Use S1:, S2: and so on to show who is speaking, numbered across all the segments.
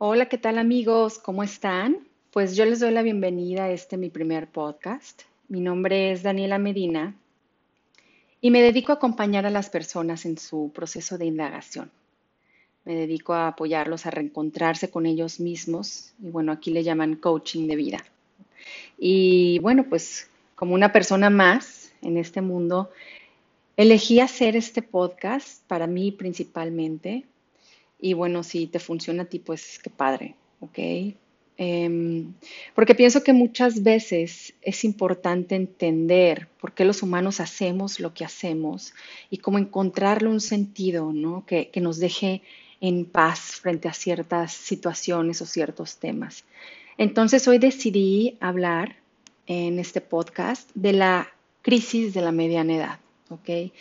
S1: Hola, ¿qué tal amigos? ¿Cómo están? Pues yo les doy la bienvenida a este mi primer podcast. Mi nombre es Daniela Medina y me dedico a acompañar a las personas en su proceso de indagación. Me dedico a apoyarlos a reencontrarse con ellos mismos y bueno, aquí le llaman coaching de vida. Y bueno, pues como una persona más en este mundo, elegí hacer este podcast para mí principalmente y bueno, si te funciona a ti, pues qué padre, ¿ok? Em, porque pienso que muchas veces es importante entender por qué los humanos hacemos lo que hacemos y cómo encontrarle un sentido, ¿no? Que, que nos deje en paz frente a ciertas situaciones o ciertos temas. Entonces hoy decidí hablar en este podcast de la crisis de la mediana edad, ¿ok?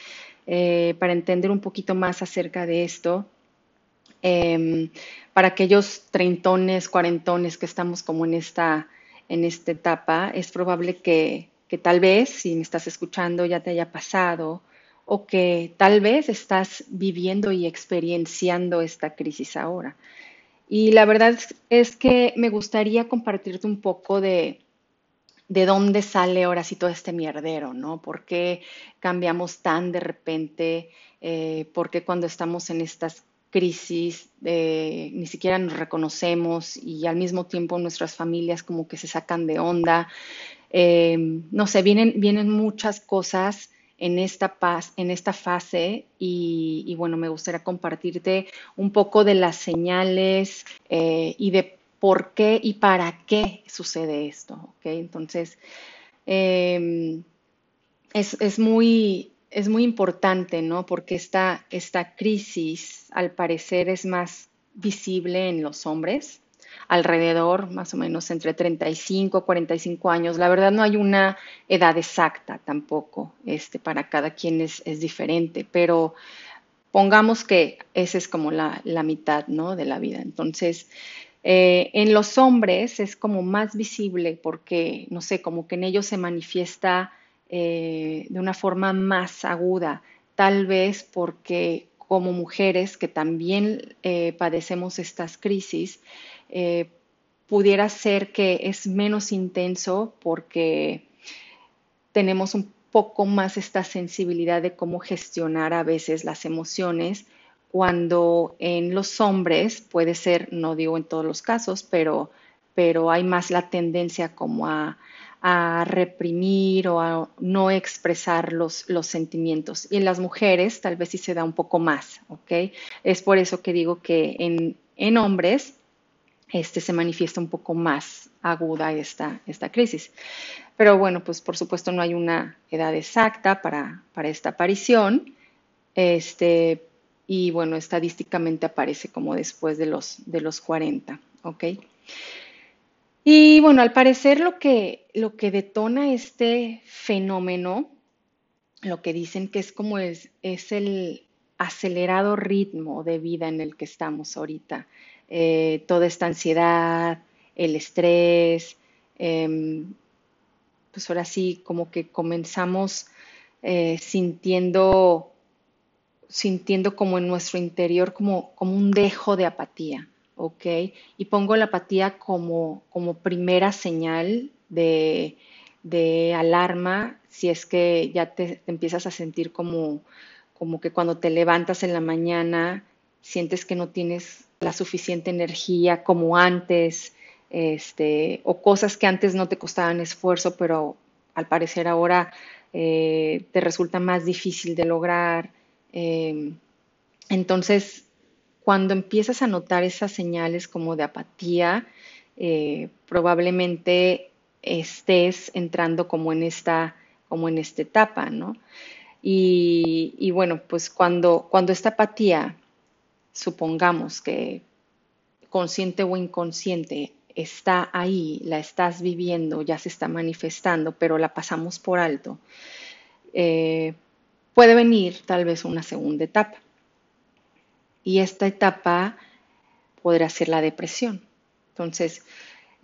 S1: Eh, para entender un poquito más acerca de esto, Em, para aquellos treintones, cuarentones que estamos como en esta, en esta etapa, es probable que, que tal vez, si me estás escuchando, ya te haya pasado o que tal vez estás viviendo y experienciando esta crisis ahora. Y la verdad es que me gustaría compartirte un poco de, de dónde sale ahora sí todo este mierdero, ¿no? ¿Por qué cambiamos tan de repente? Eh, ¿Por qué cuando estamos en estas crisis, ni siquiera nos reconocemos y al mismo tiempo nuestras familias como que se sacan de onda. Em, no sé, vienen, vienen muchas cosas en esta, paz, en esta fase y, bueno, me gustaría compartirte un poco de las señales eh, y de por qué y para qué sucede esto, ¿ok? Entonces, em, es, es, muy, es muy importante, ¿no? Porque esta, esta crisis, al parecer, es más visible en los hombres, alrededor más o menos entre 35 y 45 años. La verdad no hay una edad exacta tampoco, este, para cada quien es, es diferente, pero pongamos que esa es como la, la mitad, ¿no? De la vida. Entonces, eh, en los hombres es como más visible porque, no sé, como que en ellos se manifiesta eh, de una forma más aguda, tal vez porque como mujeres que también eh, padecemos estas crisis, eh, pudiera ser que es menos intenso porque tenemos un poco más esta sensibilidad de cómo gestionar a veces las emociones, cuando en los hombres puede ser, no digo en todos los casos, pero, pero hay más la tendencia como a, a reprimir o a no expresar los, los, sentimientos. Y en las mujeres tal vez sí se da un poco más, ¿ok? Es por eso que digo que en, en hombres este, se manifiesta un poco más aguda esta, esta crisis. Pero bueno, pues por supuesto no hay una edad exacta para, para esta aparición. Este, y bueno, estadísticamente aparece como después de los, de los 40, ¿ok? Y bueno, al parecer lo que, lo que detona este fenómeno, lo que dicen que es como es, es el acelerado ritmo de vida en el que estamos ahorita. Eh, toda esta ansiedad, el estrés, em, pues ahora sí, como que comenzamos eh, sintiendo, sintiendo como en nuestro interior como, como un dejo de apatía. ¿ok? Y pongo la apatía como, como primera señal de, de, alarma si es que ya te, empiezas a sentir como, como que cuando te levantas en la mañana sientes que no tienes la suficiente energía como antes, este, o cosas que antes no te costaban esfuerzo, pero al parecer ahora eh, te resulta más difícil de lograr. Eh, entonces, cuando empiezas a notar esas señales como de apatía, eh, probablemente estés entrando como en esta, como en esta etapa, ¿no? Y, bueno, pues cuando, cuando esta apatía, supongamos que consciente o inconsciente, está ahí, la estás viviendo, ya se está manifestando, pero la pasamos por alto, eh, puede venir tal vez una segunda etapa y esta etapa podrá ser la depresión. Entonces,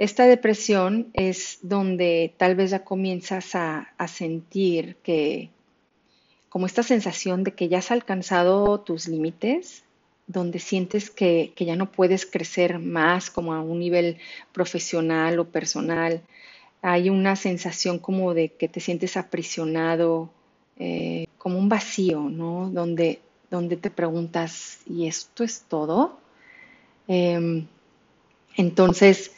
S1: esta depresión es donde tal vez ya comienzas a, sentir que como esta sensación de que ya has alcanzado tus límites, donde sientes que, ya no puedes crecer más como a un nivel profesional o personal. Hay una sensación como de que te sientes aprisionado, eh, como un vacío, ¿no? Donde, donde te preguntas, ¿y esto es todo? Em, entonces,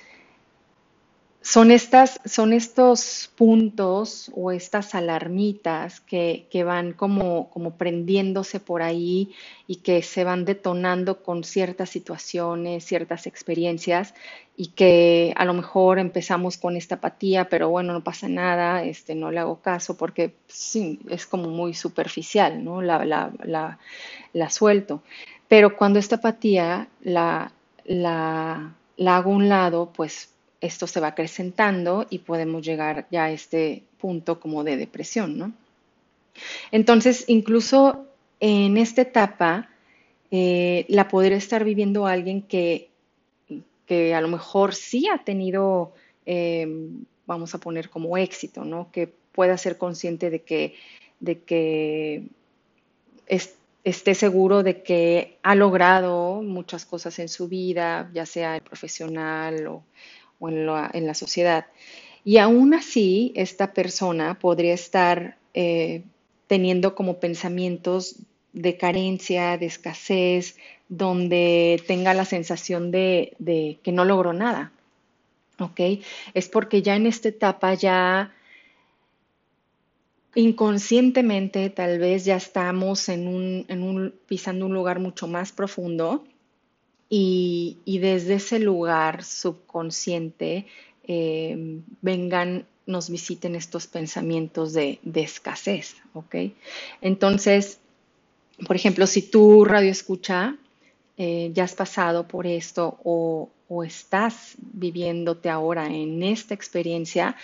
S1: son, estas, son estos puntos o estas alarmitas que, van como, como, prendiéndose por ahí y que se van detonando con ciertas situaciones, ciertas experiencias y que a lo mejor empezamos con esta apatía, pero bueno, no pasa nada, este, no le hago caso porque sí, es como muy superficial, ¿no? La, la, la, suelto. Pero cuando esta apatía la, la, la hago a un lado, pues esto se va acrecentando y podemos llegar ya a este punto como de depresión, ¿no? Entonces, incluso en esta etapa, eh, la podría estar viviendo alguien que, que, a lo mejor sí ha tenido, em, vamos a poner como éxito, ¿no? Que pueda ser consciente de que, de que esté seguro de que ha logrado muchas cosas en su vida, ya sea profesional o, o en la, sociedad. Y aún así, esta persona podría estar eh, teniendo como pensamientos de carencia, de escasez, donde tenga la sensación de, que no logró nada. ¿Ok? Es porque ya en esta etapa ya inconscientemente tal vez ya estamos pisando un lugar mucho más profundo y, desde ese lugar subconsciente eh, vengan, nos visiten estos pensamientos de, escasez, ¿ok? Entonces, por ejemplo, si tú radio escucha, eh, ya has pasado por esto o, o estás viviéndote ahora en esta experiencia,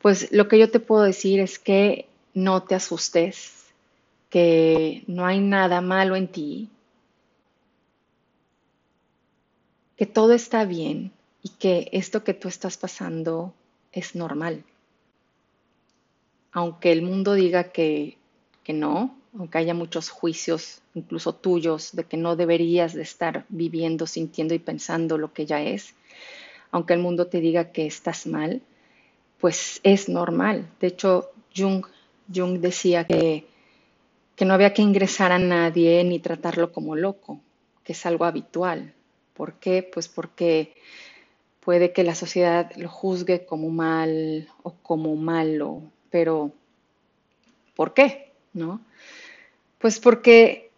S1: pues lo que yo te puedo decir es que no te asustes, que no hay nada malo en ti, que todo está bien y que esto que tú estás pasando es normal. Aunque el mundo diga que, que no, aunque haya muchos juicios, incluso tuyos, de que no deberías de estar viviendo, sintiendo y pensando lo que ya es, aunque el mundo te diga que estás mal, pues es normal. De hecho, Jung, Jung decía que, que no había que ingresar a nadie ni tratarlo como loco, que es algo habitual. ¿Por qué? Pues porque puede que la sociedad lo juzgue como mal o como malo, pero ¿por qué? ¿No? Pues porque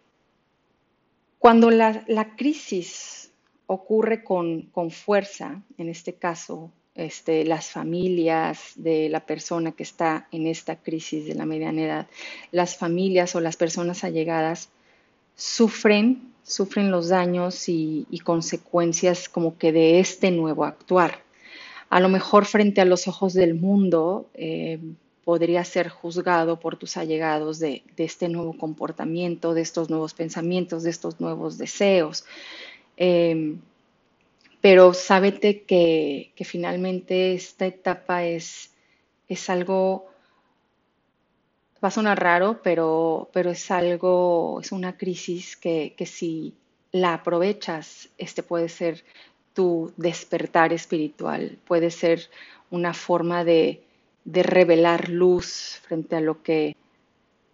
S1: cuando la, crisis ocurre con, fuerza, en este caso, este, las familias de la persona que está en esta crisis de la mediana edad, las familias o las personas allegadas sufren sufren los daños y, consecuencias como que de este nuevo actuar. A lo mejor frente a los ojos del mundo eh, podría ser juzgado por tus allegados de, este nuevo comportamiento, de estos nuevos pensamientos, de estos nuevos deseos. Em, pero sábete que, que, finalmente esta etapa es, es algo va a sonar raro, pero, pero es algo, es una crisis que, si la aprovechas, este puede ser tu despertar espiritual, puede ser una forma de, revelar luz frente a lo que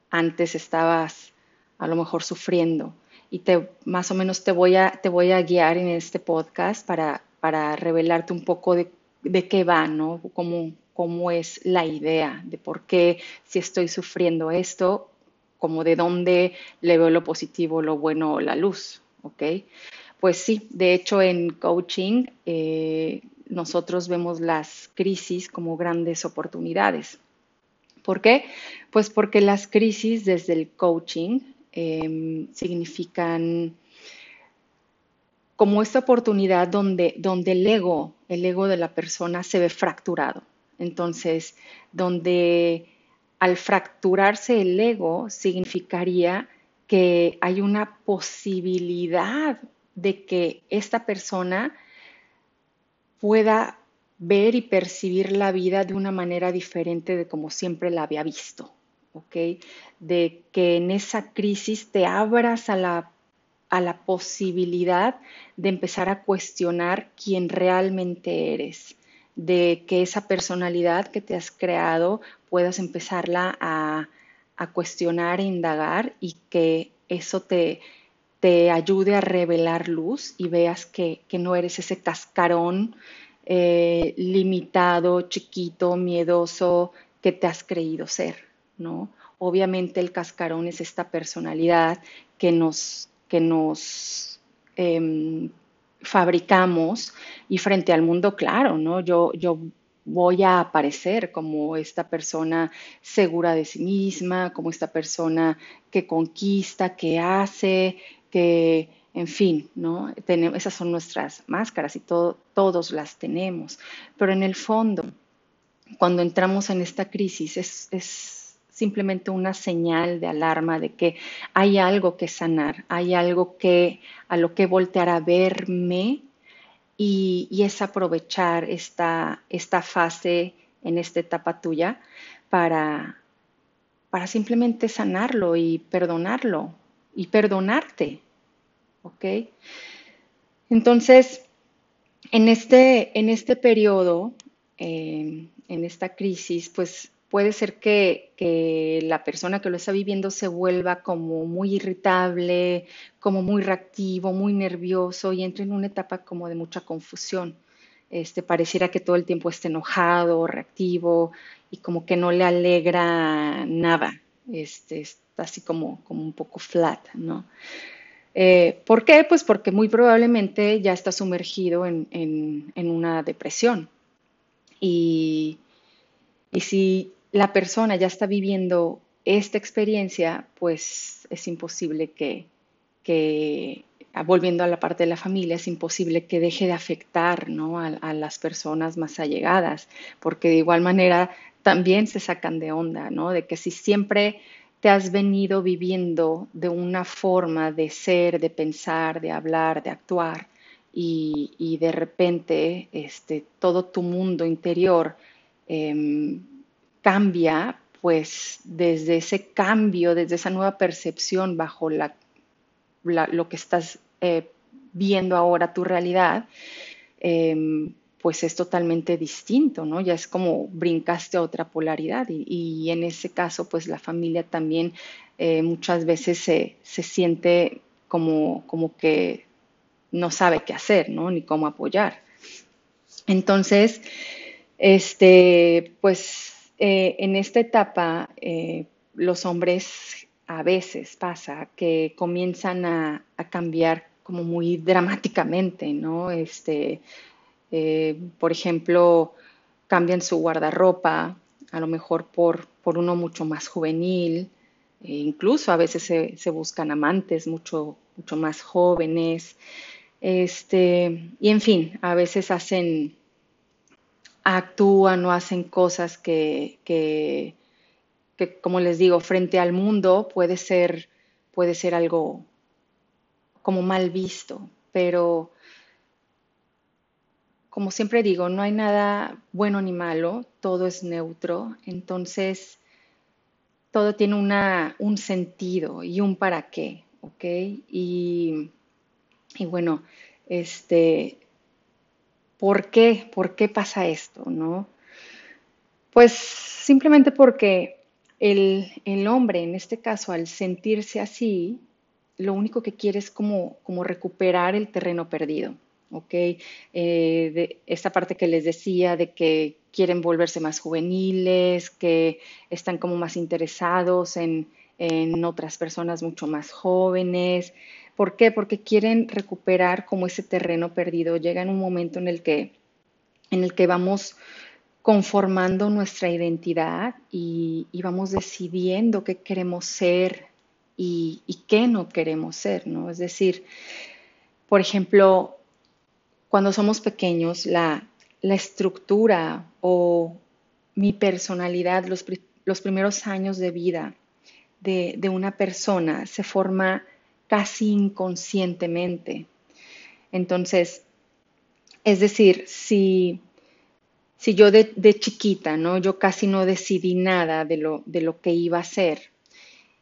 S1: antes estabas a lo mejor sufriendo. Y te, más o menos te voy a, te voy a guiar en este podcast para, para revelarte un poco de, de qué va, ¿no? Cómo es la idea de por qué si estoy sufriendo esto, como de dónde le veo lo positivo, lo bueno o la luz, ¿ok? Pues sí, de hecho en coaching eh, nosotros vemos las crisis como grandes oportunidades. ¿Por qué? Pues porque las crisis desde el coaching em, significan como esta oportunidad donde, donde el ego, el ego de la persona se ve fracturado. Entonces, donde al fracturarse el ego significaría que hay una posibilidad de que esta persona pueda ver y percibir la vida de una manera diferente de como siempre la había visto, ¿ok? De que en esa crisis te abras a la a la posibilidad de empezar a cuestionar quién realmente eres, de que esa personalidad que te has creado puedas empezarla a, cuestionar e indagar y que eso te, te ayude a revelar luz y veas que, no eres ese cascarón eh, limitado, chiquito, miedoso que te has creído ser, ¿no? Obviamente el cascarón es esta personalidad que nos, que nos em, fabricamos y frente al mundo, claro, ¿no? Yo, yo voy a aparecer como esta persona segura de sí misma, como esta persona que conquista, que hace, que, en fin, ¿no? Esas son nuestras máscaras y todos las tenemos. Pero en el fondo, cuando entramos en esta crisis, es simplemente una señal de alarma de que hay algo que sanar, hay algo que a lo que voltear a verme y, es aprovechar esta, esta fase en esta etapa tuya para, para simplemente sanarlo y perdonarlo y perdonarte. ¿Ok? Entonces, en este, en este periodo, eh, en esta crisis, pues puede ser que, la persona que lo está viviendo se vuelva como muy irritable, como muy reactivo, muy nervioso y entre en una etapa como de mucha confusión. Este, pareciera que todo el tiempo esté enojado, reactivo y como que no le alegra nada. Este, está así como, un poco flat, ¿no? Eh, ¿Por qué? Pues porque muy probablemente ya está sumergido en, una depresión. Y si la persona ya está viviendo esta experiencia, pues es imposible que, ah, volviendo a la parte de la familia, es imposible que deje de afectar a, las personas más allegadas, porque de igual manera también se sacan de onda, ¿no? De que si siempre te has venido viviendo de una forma de ser, de pensar, de hablar, de actuar, y, de repente este, todo tu mundo interior em, cambia, pues desde ese cambio, desde esa nueva percepción bajo lo que estás eh, viendo ahora, tu realidad, em, pues es totalmente distinto, ¿no? Ya es como brincaste a otra polaridad y, en ese caso, pues la familia también eh, muchas veces se, se siente como, como que no sabe qué hacer, ¿no? Ni cómo apoyar. Entonces, este, pues eh, en esta etapa, eh, los hombres a veces pasa que comienzan a, cambiar como muy dramáticamente, ¿no? Este, eh, por ejemplo, cambian su guardarropa, a lo mejor por, por uno mucho más juvenil, e incluso a veces se, buscan amantes mucho, mucho más jóvenes, este, y en fin, a veces hacen actúan o hacen cosas que, que, como les digo, frente al mundo puede ser, puede ser algo como mal visto, pero como siempre digo, no hay nada bueno ni malo, todo es neutro, entonces todo tiene una, un sentido y un para qué, ¿ok? Y, y bueno, este, ¿Por qué? ¿Por qué pasa esto? ¿No? Pues simplemente porque el, hombre, en este caso, al sentirse así, lo único que quiere es como, como recuperar el terreno perdido. ¿ok? Eh, de esta parte que les decía de que quieren volverse más juveniles, que están como más interesados en, en otras personas mucho más jóvenes, ¿Por qué? Porque quieren recuperar como ese terreno perdido. Llega en un momento en el que, en el que vamos conformando nuestra identidad y, vamos decidiendo qué queremos ser y, qué no queremos ser, ¿no? Es decir, por ejemplo, cuando somos pequeños, la, estructura o mi personalidad, los, primeros años de vida de, de una persona se forma casi inconscientemente. Entonces, es decir, si, si yo de, chiquita, ¿no? Yo casi no decidí nada de lo, de lo que iba a ser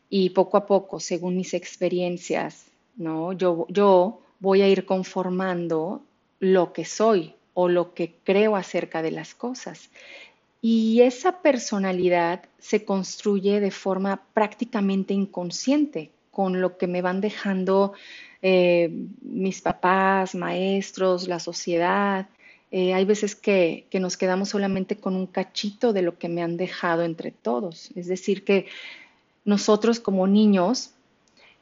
S1: y poco a poco, según mis experiencias, ¿no? Yo, yo voy a ir conformando lo que soy o lo que creo acerca de las cosas. Y esa personalidad se construye de forma prácticamente inconsciente, con lo que me van dejando eh, mis papás, maestros, la sociedad. Eh, hay veces que, que nos quedamos solamente con un cachito de lo que me han dejado entre todos. Es decir, que nosotros como niños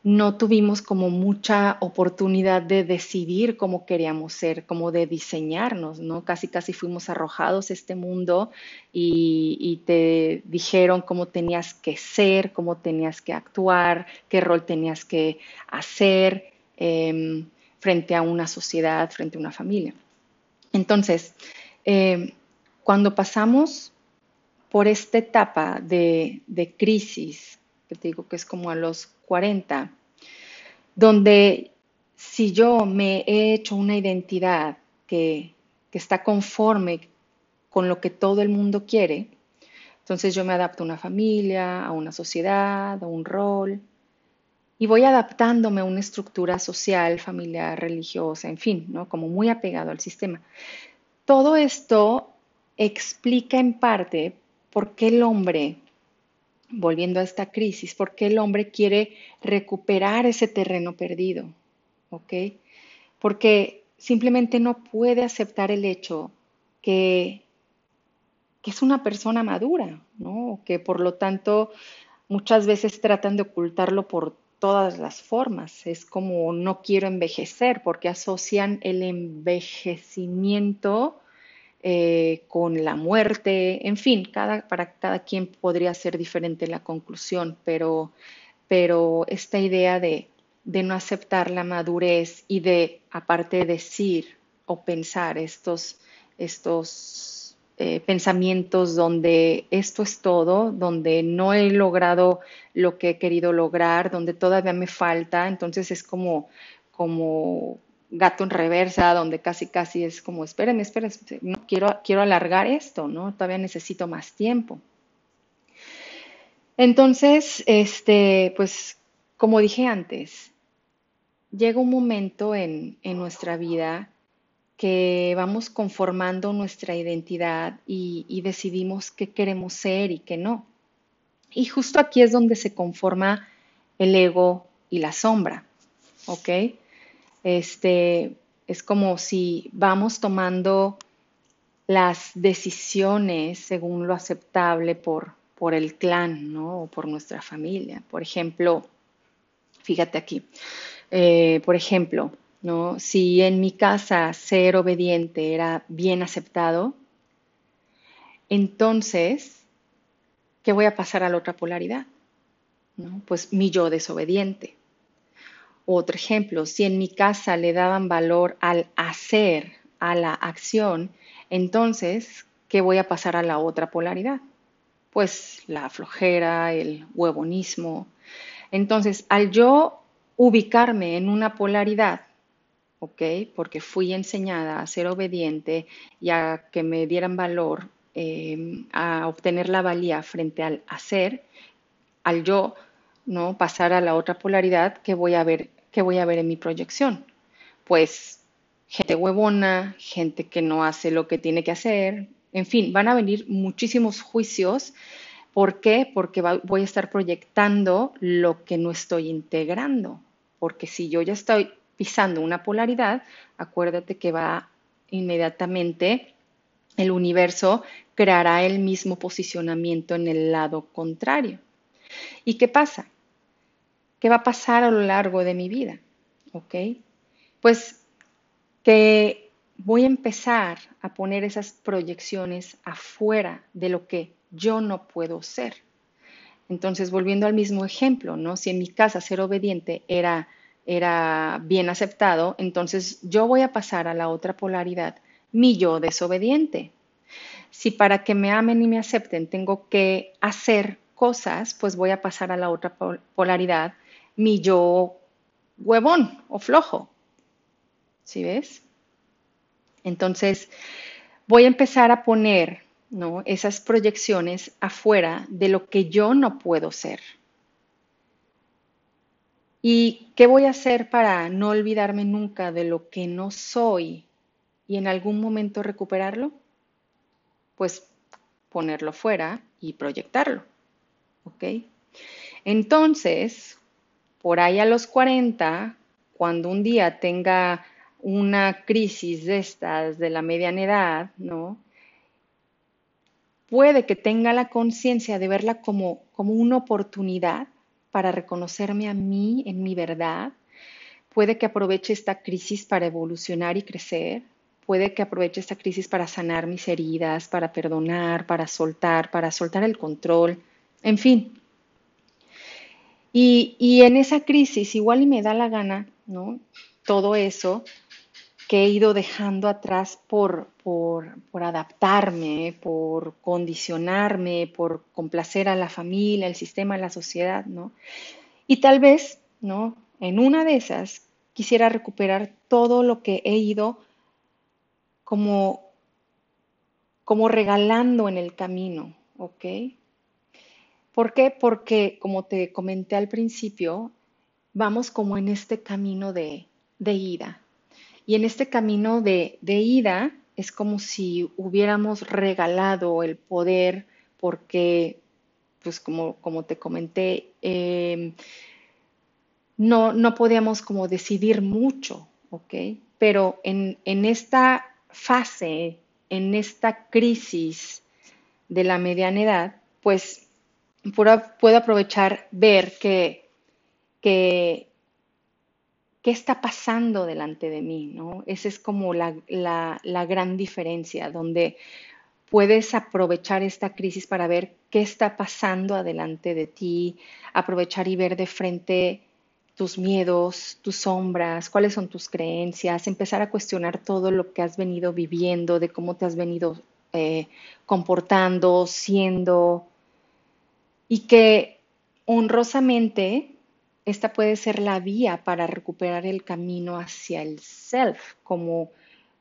S1: no tuvimos como mucha oportunidad de decidir cómo queríamos ser, como de diseñarnos, ¿no? Casi, casi fuimos arrojados a este mundo y, te dijeron cómo tenías que ser, cómo tenías que actuar, qué rol tenías que hacer em, frente a una sociedad, frente a una familia. Entonces, em, cuando pasamos por esta etapa de, de crisis, que te digo que es como a los 40, donde si yo me he hecho una identidad que, está conforme con lo que todo el mundo quiere, entonces yo me adapto a una familia, a una sociedad, a un rol, y voy adaptándome a una estructura social, familiar, religiosa, en fin, ¿no? Como muy apegado al sistema. Todo esto explica en parte por qué el hombre volviendo a esta crisis, porque el hombre quiere recuperar ese terreno perdido, ¿ok? Porque simplemente no puede aceptar el hecho que, que es una persona madura, ¿no? Que por lo tanto muchas veces tratan de ocultarlo por todas las formas. Es como no quiero envejecer porque asocian el envejecimiento eh, con la muerte, en fin, para cada quien podría ser diferente la conclusión, pero, pero esta idea de, de no aceptar la madurez y de, aparte, decir o pensar estos, estos eh, pensamientos donde esto es todo, donde no he logrado lo que he querido lograr, donde todavía me falta, entonces es como, como gato en reversa, donde casi casi es como, espérenme, espérenme, no, quiero, quiero alargar esto, ¿no? Todavía necesito más tiempo. Entonces, este, pues, como dije antes, llega un momento en, en nuestra vida que vamos conformando nuestra identidad y, y decidimos qué queremos ser y qué no. Y justo aquí es donde se conforma el ego y la sombra, ¿ok? Este, es como si vamos tomando las decisiones según lo aceptable por, por el clan, ¿no? O por nuestra familia. Por ejemplo, fíjate aquí, eh, por ejemplo, ¿no? Si en mi casa ser obediente era bien aceptado, entonces, ¿qué voy a pasar a la otra polaridad? ¿No? Pues mi yo desobediente. Otro ejemplo, si en mi casa le daban valor al hacer, a la acción, entonces, ¿qué voy a pasar a la otra polaridad? Pues la flojera, el huevonismo. Entonces, al yo ubicarme en una polaridad, ¿ok? Porque fui enseñada a ser obediente y a que me dieran valor, eh, a obtener la valía frente al hacer, al yo ¿no? Pasar a la otra polaridad que voy a ver, voy a ver en mi proyección. Pues gente huevona, gente que no hace lo que tiene que hacer, en fin, van a venir muchísimos juicios. ¿Por qué? Porque voy a estar proyectando lo que no estoy integrando. Porque si yo ya estoy pisando una polaridad, acuérdate que va inmediatamente el universo creará el mismo posicionamiento en el lado contrario. ¿Y qué pasa? ¿Qué va a pasar a lo largo de mi vida? ¿Ok? Pues que voy a empezar a poner esas proyecciones afuera de lo que yo no puedo ser. Entonces, volviendo al mismo ejemplo, ¿no? Si en mi casa ser obediente era, era bien aceptado, entonces yo voy a pasar a la otra polaridad, mi yo desobediente. Si para que me amen y me acepten tengo que hacer cosas, pues voy a pasar a la otra polaridad, mi yo huevón o flojo. ¿Sí ves? Entonces, voy a empezar a poner ¿no? esas proyecciones afuera de lo que yo no puedo ser. ¿Y qué voy a hacer para no olvidarme nunca de lo que no soy y en algún momento recuperarlo? Pues ponerlo fuera y proyectarlo. ¿Ok? Entonces, por ahí a los 40, cuando un día tenga una crisis de estas de la mediana edad, ¿no? Puede que tenga la conciencia de verla como, como una oportunidad para reconocerme a mí en mi verdad. Puede que aproveche esta crisis para evolucionar y crecer. Puede que aproveche esta crisis para sanar mis heridas, para perdonar, para soltar, para soltar el control, en fin. Y, en esa crisis igual y me da la gana, ¿no? Todo eso que he ido dejando atrás por, por, por, adaptarme, por condicionarme, por complacer a la familia, al sistema, la sociedad, ¿no? Y tal vez, ¿no? En una de esas quisiera recuperar todo lo que he ido como, como regalando en el camino, ¿ok? ¿Por qué? Porque, como te comenté al principio, vamos como en este camino de, ida, y en este camino de, ida es como si hubiéramos regalado el poder porque, pues como, como te comenté, em, no, no podíamos como decidir mucho, ¿ok? Pero en, en esta fase, en esta crisis de la mediana edad, pues puedo aprovechar ver que, que ¿qué está pasando delante de mí? ¿no? Esa es como la, gran diferencia, donde puedes aprovechar esta crisis para ver qué está pasando adelante de ti, aprovechar y ver de frente tus miedos, tus sombras, cuáles son tus creencias, empezar a cuestionar todo lo que has venido viviendo, de cómo te has venido eh, comportando, siendo, y que honrosamente esta puede ser la vía para recuperar el camino hacia el self, como,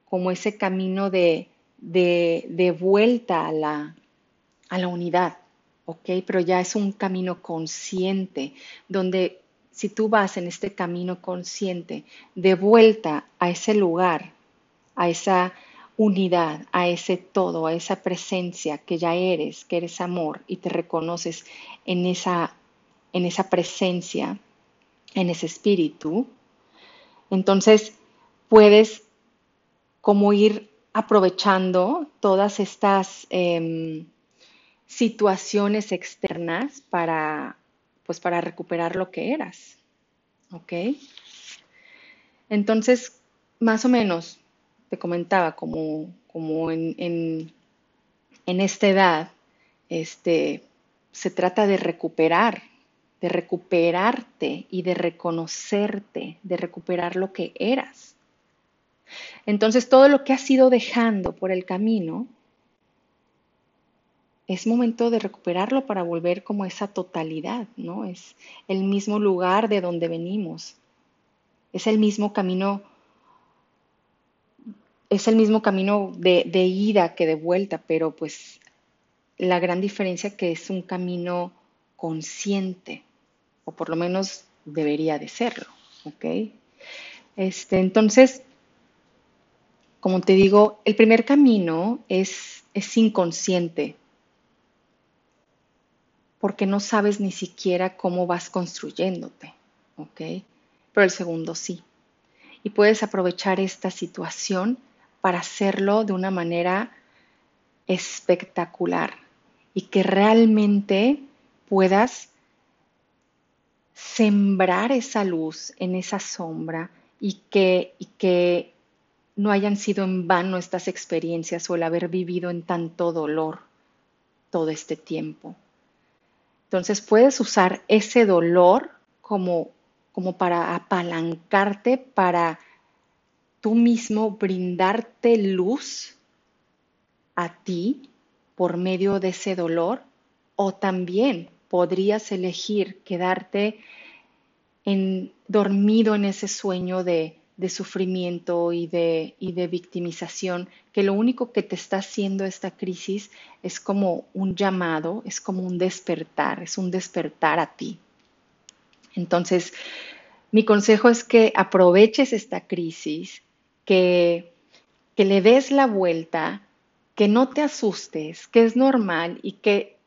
S1: como ese camino de, de, vuelta a la, a la unidad, ¿ok? Pero ya es un camino consciente, donde si tú vas en este camino consciente de vuelta a ese lugar, a esa unidad, a ese todo, a esa presencia que ya eres, que eres amor y te reconoces en esa, en esa presencia, en ese espíritu, entonces puedes como ir aprovechando todas estas em, situaciones externas para, pues para recuperar lo que eras. ¿Ok? Entonces, más o menos, te comentaba, como, como en, en, esta edad, este, se trata de recuperar de recuperarte y de reconocerte, de recuperar lo que eras. Entonces todo lo que has ido dejando por el camino, es momento de recuperarlo para volver como esa totalidad, ¿no? Es el mismo lugar de donde venimos. Es el mismo camino, es el mismo camino de, de ida que de vuelta, pero pues la gran diferencia que es un camino consciente, o por lo menos debería de serlo, ¿ok? Este, entonces, como te digo, el primer camino es, es inconsciente, porque no sabes ni siquiera cómo vas construyéndote, ¿ok? Pero el segundo sí. Y puedes aprovechar esta situación para hacerlo de una manera espectacular y que realmente puedas sembrar esa luz en esa sombra y que, y que no hayan sido en vano estas experiencias o el haber vivido en tanto dolor todo este tiempo. Entonces puedes usar ese dolor como, como para apalancarte, para tú mismo brindarte luz a ti por medio de ese dolor o también podrías elegir quedarte dormido en ese sueño de, sufrimiento y de, y de victimización, que lo único que te está haciendo esta crisis es como un llamado, es como un despertar, es un despertar a ti. Entonces, mi consejo es que aproveches esta crisis, que, que le des la vuelta, que no te asustes, que es normal y que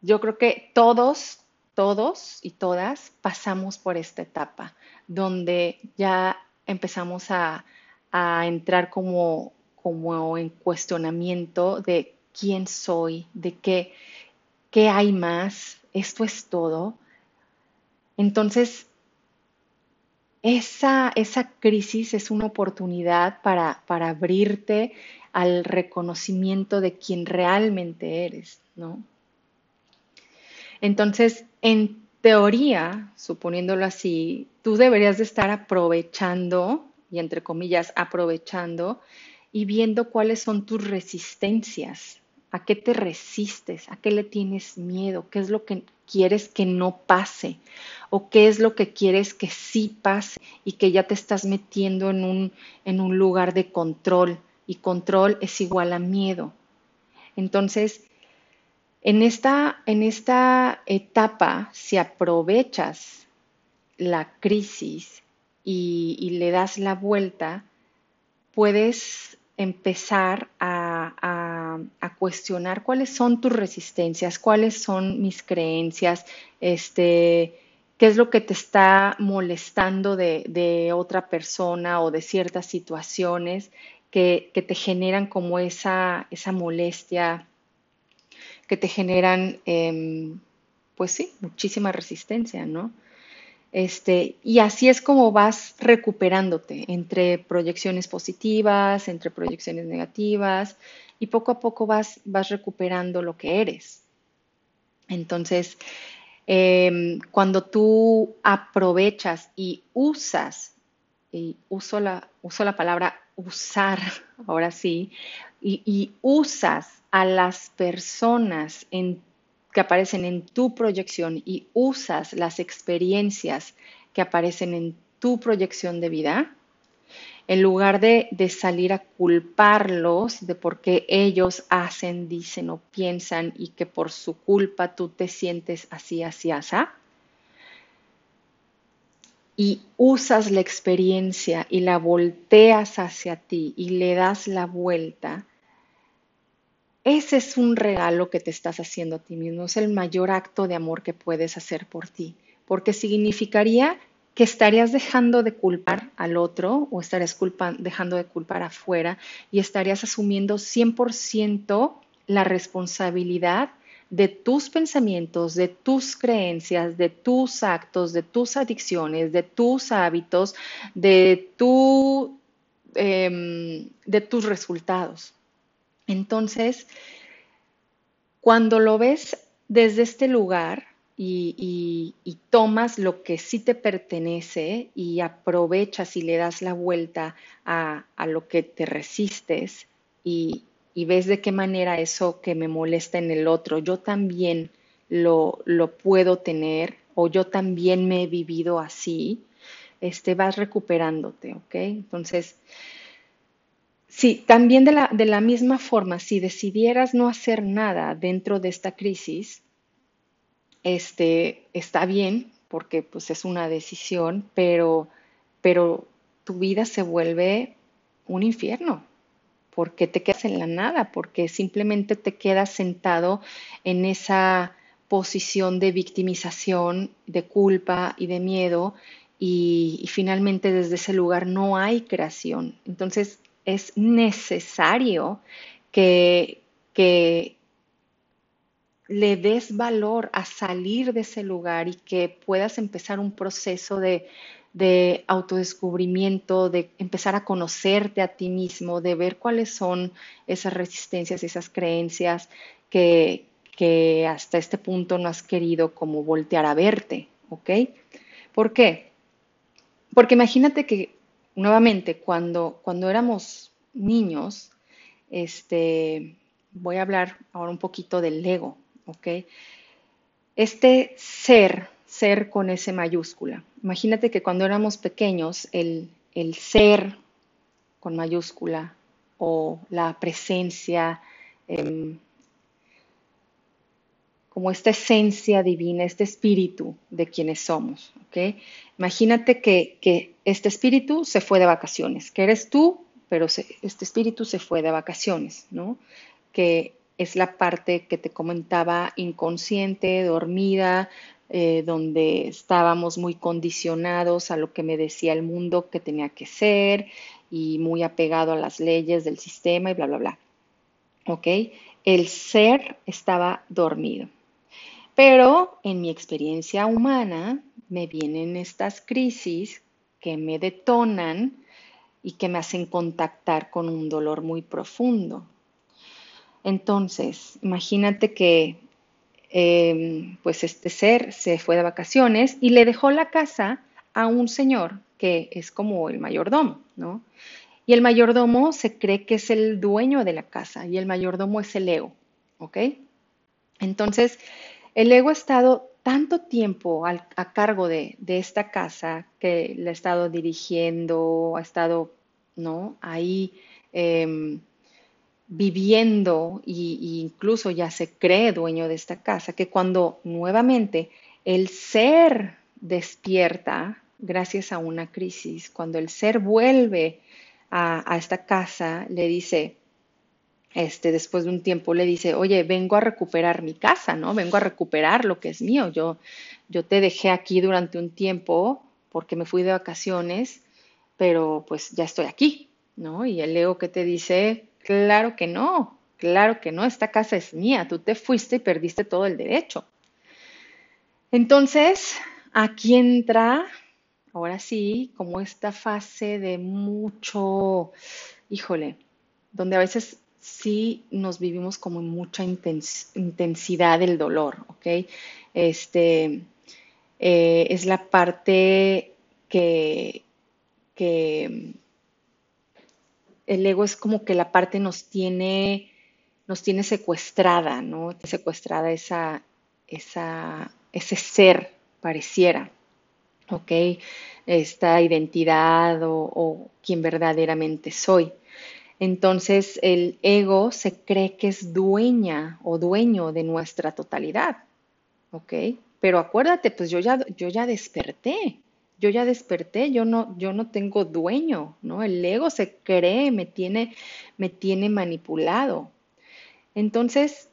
S1: yo creo que todos, todos y todas pasamos por esta etapa donde ya empezamos a, a entrar como, como en cuestionamiento de quién soy, de qué, qué hay más, esto es todo. Entonces, esa, esa crisis es una oportunidad para, para abrirte al reconocimiento de quién realmente eres, ¿no? Entonces, en teoría, suponiéndolo así, tú deberías de estar aprovechando, y entre comillas, aprovechando y viendo cuáles son tus resistencias, a qué te resistes, a qué le tienes miedo, qué es lo que quieres que no pase o qué es lo que quieres que sí pase y que ya te estás metiendo en un, en un lugar de control y control es igual a miedo. Entonces, en esta, en esta etapa, si aprovechas la crisis y, le das la vuelta, puedes empezar a, a, cuestionar cuáles son tus resistencias, cuáles son mis creencias, este, qué es lo que te está molestando de, de otra persona o de ciertas situaciones que, que te generan como esa, esa molestia que te generan, em, pues sí, muchísima resistencia, ¿no? Este, y así es como vas recuperándote entre proyecciones positivas, entre proyecciones negativas, y poco a poco vas, vas recuperando lo que eres. Entonces, em, cuando tú aprovechas y usas, y uso la, uso la palabra usar, ahora sí, y, usas a las personas que aparecen en tu proyección y usas las experiencias que aparecen en tu proyección de vida, en lugar de, de, salir a culparlos de por qué ellos hacen, dicen o piensan y que por su culpa tú te sientes así, así, así, y usas la experiencia y la volteas hacia ti y le das la vuelta, ese es un regalo que te estás haciendo a ti mismo, es el mayor acto de amor que puedes hacer por ti, porque significaría que estarías dejando de culpar al otro o estarías dejando de culpar afuera y estarías asumiendo 100% la responsabilidad de tus pensamientos, de tus creencias, de tus actos, de tus adicciones, de tus hábitos, de, em, de tus resultados. Entonces, cuando lo ves desde este lugar y, tomas lo que sí te pertenece y aprovechas y le das la vuelta a, a lo que te resistes y, y ves de qué manera eso que me molesta en el otro, yo también lo, lo puedo tener o yo también me he vivido así, este, vas recuperándote, ¿ok? Entonces, sí, también de la, de la misma forma, si decidieras no hacer nada dentro de esta crisis, este, está bien, porque pues es una decisión, pero, pero tu vida se vuelve un infierno, porque te quedas en la nada, porque simplemente te quedas sentado en esa posición de victimización, de culpa y de miedo y, finalmente desde ese lugar no hay creación. Entonces es necesario que, que le des valor a salir de ese lugar y que puedas empezar un proceso de de autodescubrimiento, de empezar a conocerte a ti mismo, de ver cuáles son esas resistencias, esas creencias que, que hasta este punto no has querido como voltear a verte, ¿ok? ¿Por qué? Porque imagínate que, nuevamente, cuando, cuando éramos niños, este, voy a hablar ahora un poquito del ego, ¿ok? Este ser ser con ese mayúscula. Imagínate que cuando éramos pequeños, el, el ser con mayúscula o la presencia, eh, como esta esencia divina, este espíritu de quienes somos. ¿ok? Imagínate que, que este espíritu se fue de vacaciones, que eres tú, pero este espíritu se fue de vacaciones, ¿no? Que es la parte que te comentaba inconsciente, dormida, eh, donde estábamos muy condicionados a lo que me decía el mundo que tenía que ser y muy apegado a las leyes del sistema y bla, bla, bla. ¿Ok? El ser estaba dormido. Pero en mi experiencia humana me vienen estas crisis que me detonan y que me hacen contactar con un dolor muy profundo. Entonces, imagínate que em, pues este ser se fue de vacaciones y le dejó la casa a un señor que es como el mayordomo, ¿no? Y el mayordomo se cree que es el dueño de la casa y el mayordomo es el ego, ¿ok? Entonces, el ego ha estado tanto tiempo a cargo de, esta casa que la ha estado dirigiendo, ha estado, ¿no? Ahí em, viviendo e incluso ya se cree dueño de esta casa, que cuando nuevamente el ser despierta, gracias a una crisis, cuando el ser vuelve a esta casa, le dice, este, después de un tiempo le dice, oye, vengo a recuperar mi casa, ¿no? Vengo a recuperar lo que es mío. Yo, yo te dejé aquí durante un tiempo porque me fui de vacaciones, pero pues ya estoy aquí, ¿no? Y el Leo que te dice, claro que no, claro que no, esta casa es mía, tú te fuiste y perdiste todo el derecho. Entonces, aquí entra, ahora sí, como esta fase de mucho, híjole, donde a veces sí nos vivimos como en mucha intensidad del dolor, ¿ok? Este, eh, es la parte que, el ego es como que la parte nos tiene, nos tiene secuestrada, ¿no? Secuestrada esa, esa, ese ser, pareciera, ¿ok? Esta identidad o, o quien verdaderamente soy. Entonces el ego se cree que es dueña o dueño de nuestra totalidad, ¿ok? Pero acuérdate, pues yo ya, yo ya desperté, yo ya desperté, yo no, yo no tengo dueño, ¿no? El ego se cree, me tiene, me tiene manipulado. Entonces,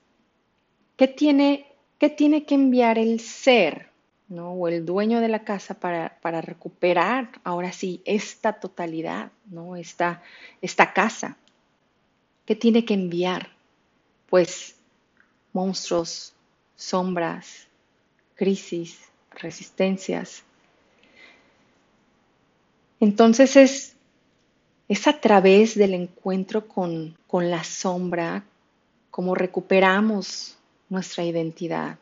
S1: ¿qué tiene, qué tiene que enviar el ser, ¿no? O el dueño de la casa para, para recuperar ahora sí esta totalidad, ¿no? Esta, esta casa. ¿Qué tiene que enviar? Pues monstruos, sombras, crisis, resistencias. Entonces es, es a través del encuentro con, con la sombra como recuperamos nuestra identidad.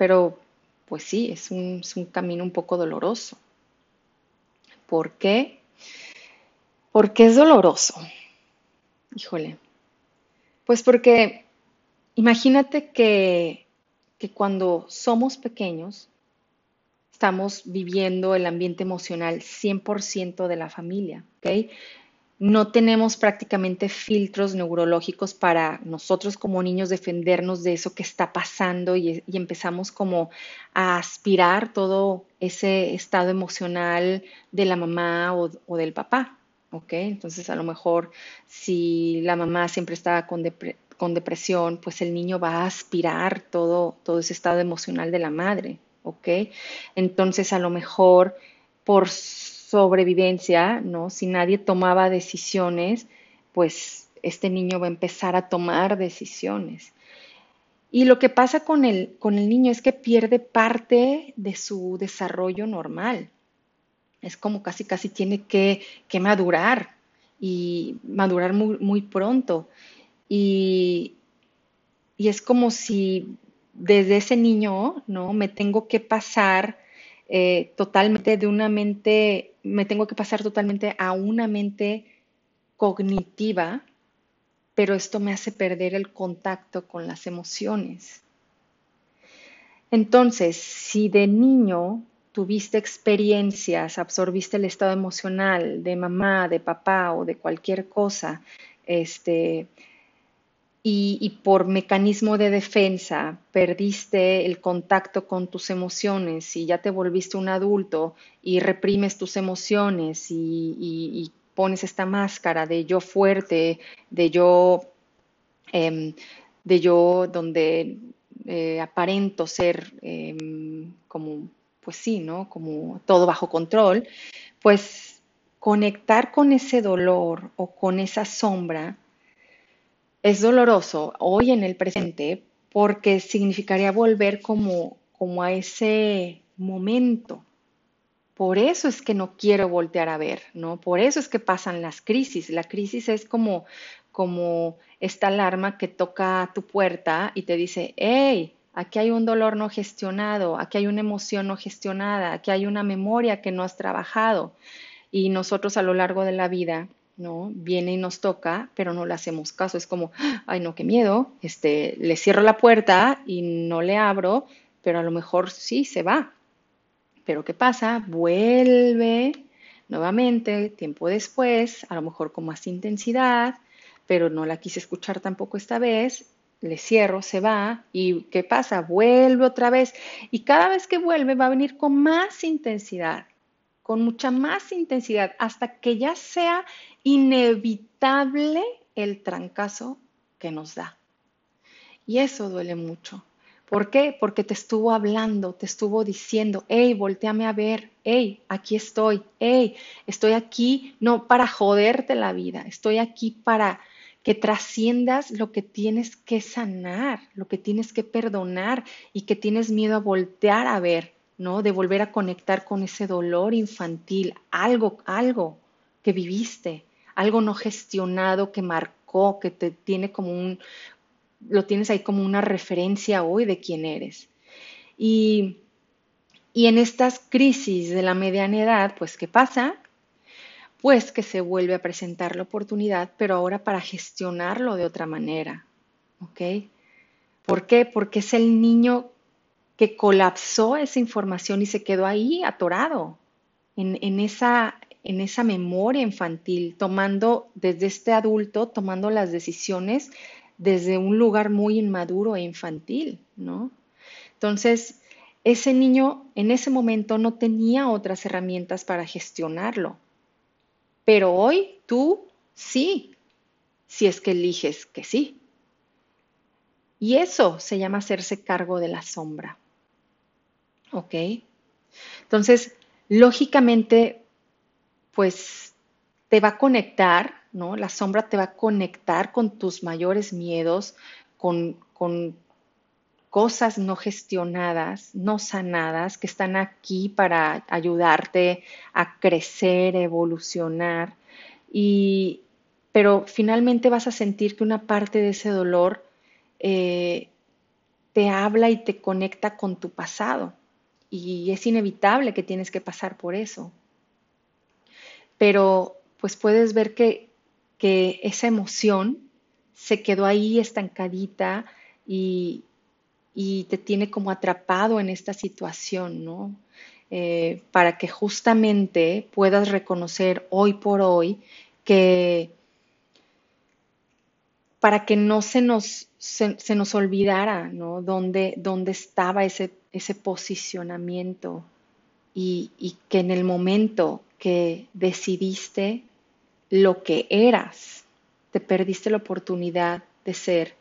S1: Pero, pues sí, es un, es un camino un poco doloroso. ¿Por qué? Porque es doloroso. Híjole. Pues porque imagínate que, que cuando somos pequeños, estamos viviendo el ambiente emocional 100% de la familia, ¿ok? No tenemos prácticamente filtros neurológicos para nosotros como niños defendernos de eso que está pasando y, empezamos como a aspirar todo ese estado emocional de la mamá o, del papá, ¿ok? Entonces a lo mejor si la mamá siempre estaba con, con depresión, pues el niño va a aspirar todo, todo ese estado emocional de la madre, ¿ok? Entonces a lo mejor por sobrevivencia, ¿no? Si nadie tomaba decisiones, pues este niño va a empezar a tomar decisiones. Y lo que pasa con el, con el niño es que pierde parte de su desarrollo normal. Es como casi, casi tiene que, que madurar y madurar muy, muy pronto. Y, y es como si desde ese niño, ¿no? Me tengo que pasar eh, totalmente de una mente, me tengo que pasar totalmente a una mente cognitiva, pero esto me hace perder el contacto con las emociones. Entonces, si de niño tuviste experiencias, absorbiste el estado emocional de mamá, de papá o de cualquier cosa, este, y, por mecanismo de defensa perdiste el contacto con tus emociones y ya te volviste un adulto y reprimes tus emociones y, pones esta máscara de yo fuerte, de yo, em, de yo donde eh, aparento ser em, como, pues sí, ¿no? Como todo bajo control, pues conectar con ese dolor o con esa sombra es doloroso hoy en el presente porque significaría volver como, como a ese momento. Por eso es que no quiero voltear a ver, ¿no? Por eso es que pasan las crisis. La crisis es como, como esta alarma que toca tu puerta y te dice, hey, aquí hay un dolor no gestionado, aquí hay una emoción no gestionada, aquí hay una memoria que no has trabajado. Y nosotros a lo largo de la vida ¿no? Viene y nos toca, pero no le hacemos caso. Es como, ay, no, qué miedo, este, le cierro la puerta y no le abro, pero a lo mejor sí se va. Pero ¿qué pasa? Vuelve nuevamente, tiempo después, a lo mejor con más intensidad, pero no la quise escuchar tampoco esta vez, le cierro, se va y ¿qué pasa? Vuelve otra vez y cada vez que vuelve va a venir con más intensidad con mucha más intensidad hasta que ya sea inevitable el trancazo que nos da. Y eso duele mucho. ¿Por qué? Porque te estuvo hablando, te estuvo diciendo, hey, volteame a ver, hey, aquí estoy, hey, estoy aquí no para joderte la vida, estoy aquí para que trasciendas lo que tienes que sanar, lo que tienes que perdonar y que tienes miedo a voltear a ver. ¿no? De volver a conectar con ese dolor infantil, algo, algo que viviste, algo no gestionado que marcó, que te tiene como un, lo tienes ahí como una referencia hoy de quién eres. Y, y en estas crisis de la mediana edad, pues, ¿qué pasa? Pues que se vuelve a presentar la oportunidad, pero ahora para gestionarlo de otra manera, ¿ok? ¿Por qué? Porque es el niño que colapsó esa información y se quedó ahí atorado en, esa, en esa memoria infantil, tomando desde este adulto, tomando las decisiones desde un lugar muy inmaduro e infantil, ¿no? Entonces, ese niño en ese momento no tenía otras herramientas para gestionarlo. Pero hoy tú sí, si es que eliges que sí. Y eso se llama hacerse cargo de la sombra. ¿Ok? Entonces, lógicamente, pues te va a conectar, ¿no? La sombra te va a conectar con tus mayores miedos, con, con cosas no gestionadas, no sanadas, que están aquí para ayudarte a crecer, evolucionar. Y, pero finalmente vas a sentir que una parte de ese dolor eh, te habla y te conecta con tu pasado y es inevitable que tienes que pasar por eso. Pero pues puedes ver que, esa emoción se quedó ahí estancadita y, te tiene como atrapado en esta situación, ¿no? Eh, para que justamente puedas reconocer hoy por hoy que para que no se nos, se, nos olvidara, ¿no? Dónde, dónde estaba ese ese posicionamiento y, que en el momento que decidiste lo que eras, te perdiste la oportunidad de ser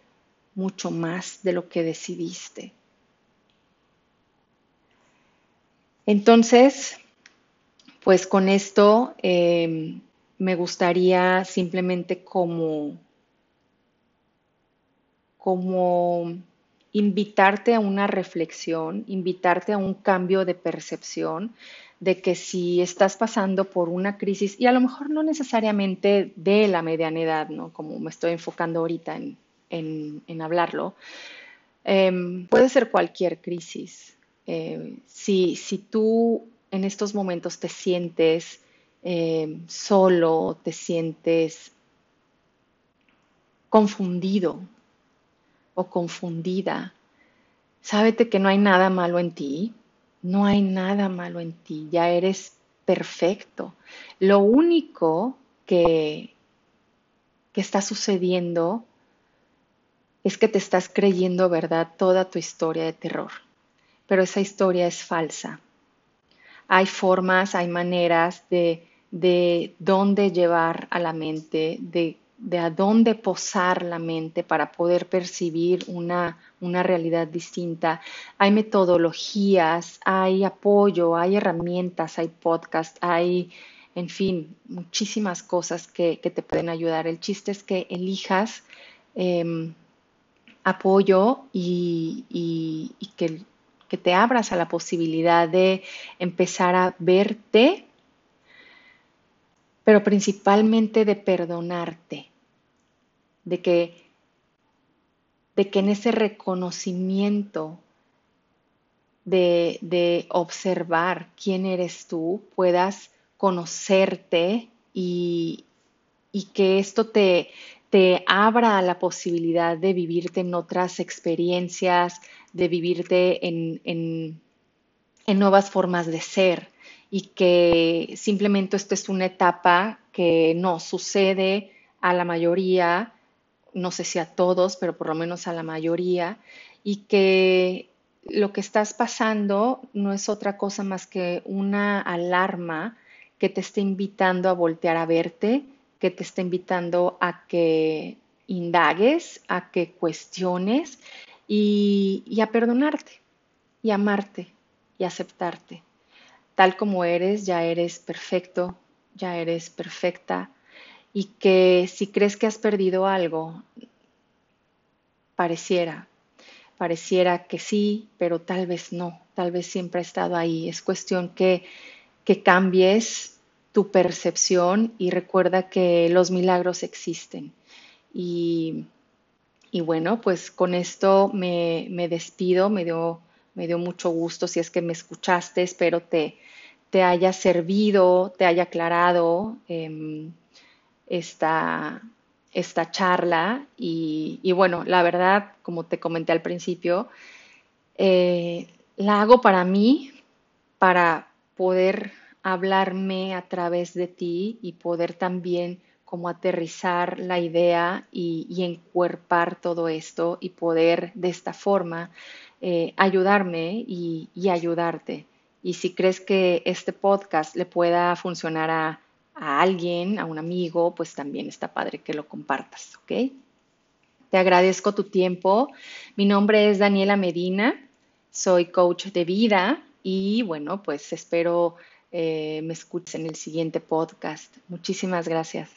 S1: mucho más de lo que decidiste. Entonces, pues con esto em, me gustaría simplemente como, como invitarte a una reflexión, invitarte a un cambio de percepción de que si estás pasando por una crisis, y a lo mejor no necesariamente de la mediana edad, ¿no? como me estoy enfocando ahorita en, hablarlo, em, puede ser cualquier crisis. Eh, si, si, tú en estos momentos te sientes em, solo, te sientes confundido, o confundida. Sábete que no hay nada malo en ti, no hay nada malo en ti, ya eres perfecto. Lo único que, que está sucediendo es que te estás creyendo verdad toda tu historia de terror, pero esa historia es falsa. Hay formas, hay maneras de, de dónde llevar a la mente, de, de a dónde posar la mente para poder percibir una, una realidad distinta. Hay metodologías, hay apoyo, hay herramientas, hay podcasts, hay, en fin, muchísimas cosas que, te pueden ayudar. El chiste es que elijas em, apoyo y, que, que te abras a la posibilidad de empezar a verte, pero principalmente de perdonarte, de que, de que en ese reconocimiento de, de observar quién eres tú puedas conocerte y, y que esto te, te abra la posibilidad de vivirte en otras experiencias, de vivirte en, en, nuevas formas de ser y que simplemente esta es una etapa que no sucede a la mayoría, no sé si a todos, pero por lo menos a la mayoría, y que lo que estás pasando no es otra cosa más que una alarma que te está invitando a voltear a verte que te está invitando a que indagues, a que cuestiones y, a perdonarte y amarte y aceptarte. Tal como eres, ya eres perfecto, ya eres perfecta y que si crees que has perdido algo, pareciera, pareciera que sí, pero tal vez no, tal vez siempre ha estado ahí. Es cuestión que, que cambies tu percepción y recuerda que los milagros existen. Y, bueno, pues con esto me, despido, me dio, me dio, mucho gusto si es que me escuchaste, espero te, te haya servido, te haya aclarado em, esta, esta, charla. Y, bueno, la verdad, como te comenté al principio, eh, la hago para mí, para poder hablarme a través de ti y poder también como aterrizar la idea y, encuerpar todo esto y poder de esta forma eh, ayudarme y, ayudarte. Y si crees que este podcast le pueda funcionar a, a alguien, a un amigo, pues también está padre que lo compartas, ¿ok? Te agradezco tu tiempo. Mi nombre es Daniela Medina, soy coach de vida y bueno, pues espero eh, me escuches en el siguiente podcast. Muchísimas gracias.